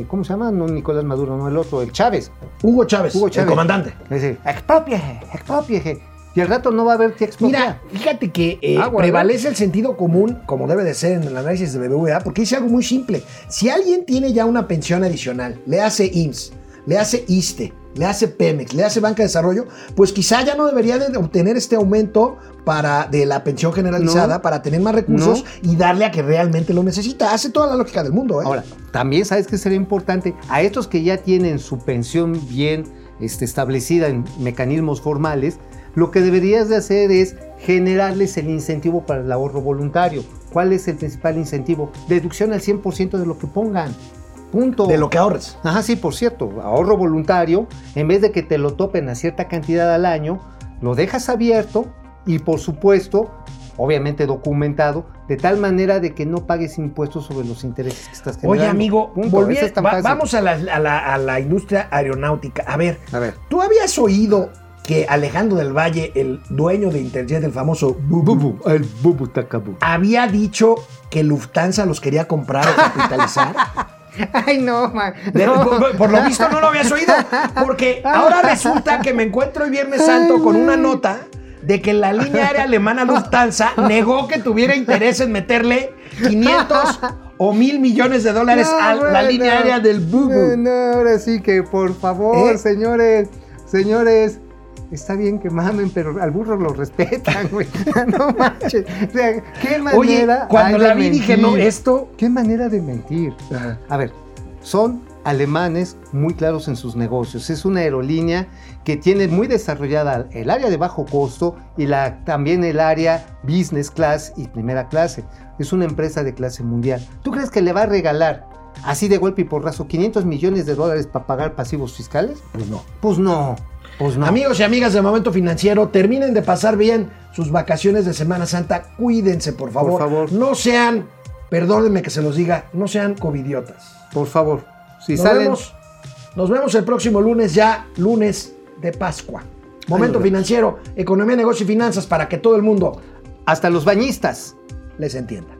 S2: ¿cómo se llama? No Nicolás Maduro, no el otro, el Chávez.
S1: Hugo Chávez,
S2: Hugo
S1: el
S2: Chávez.
S1: comandante.
S2: Es decir, expropieje, expropieje. Y al rato no va a haber expropiar.
S1: Mira, fíjate que eh,
S2: Ah,
S1: prevalece el sentido común, como debe de ser en el análisis de BBVA, porque dice algo muy simple. Si alguien tiene ya una pensión adicional, le hace IMSS, le hace ISTE, le hace Pemex, le hace Banca de Desarrollo, pues quizá ya no debería de obtener este aumento para, de la pensión generalizada
S2: No.
S1: para tener más recursos y darle a que realmente lo necesita. Hace toda la lógica del mundo. ¿eh?
S2: Ahora, también sabes que sería importante a estos que ya tienen su pensión bien este, establecida en mecanismos formales, lo que deberías de hacer es generarles el incentivo para el ahorro voluntario. ¿Cuál es el principal incentivo? Deducción al 100% de lo que pongan. Punto.
S1: de lo que ahorres.
S2: Ajá, sí, por cierto, ahorro voluntario, en vez de que te lo topen a cierta cantidad al año, lo dejas abierto y por supuesto, obviamente documentado, de tal manera de que no pagues impuestos sobre los intereses que estás generando.
S1: Oye, amigo, volví- va- vamos a la, a la- a la industria aeronáutica. A ver,
S2: A ver.
S1: ¿tú habías oído que Alejandro del Valle, el dueño de Interjet, el famoso Bubu,
S2: el bubu tacabu.
S1: había dicho que Lufthansa los quería comprar o capitalizar?
S2: Ay, no, man.
S1: De-
S2: no.
S1: por, por lo visto no lo habías oído, porque ahora resulta que me encuentro el Viernes Santo con una nota de que la línea aérea alemana Lufthansa negó que tuviera interés en meterle 500 o mil millones de dólares
S2: No,
S1: a la
S2: bueno.
S1: línea aérea del Bubu.
S2: No, no, ahora sí que por favor,
S1: ¿Eh?
S2: señores, señores. Está bien que mamen, pero al burro lo respetan, güey. No manches. O sea, qué manera.
S1: Oye, cuando la vi dije, no, esto...
S2: Qué manera de mentir. A ver, son alemanes muy claros en sus negocios. Es una aerolínea que tiene muy desarrollada el área de bajo costo y la, también el área business class y primera clase. Es una empresa de clase mundial. ¿Tú crees que le va a regalar así de golpe y porrazo 500 millones de dólares para pagar pasivos fiscales?
S1: Pues no.
S2: Pues no. Pues no.
S1: Amigos y amigas de Momento Financiero, terminen de pasar bien sus vacaciones de Semana Santa. Cuídense, por favor.
S2: Por favor.
S1: No sean, perdónenme que se los diga, no sean covidiotas.
S2: por favor. Si
S1: nos,
S2: salen.
S1: vemos, nos vemos el próximo lunes, ya lunes de Pascua. Momento. Financiero, economía, negocio y finanzas para que todo el mundo
S2: Hasta los bañistas.
S1: les entienda.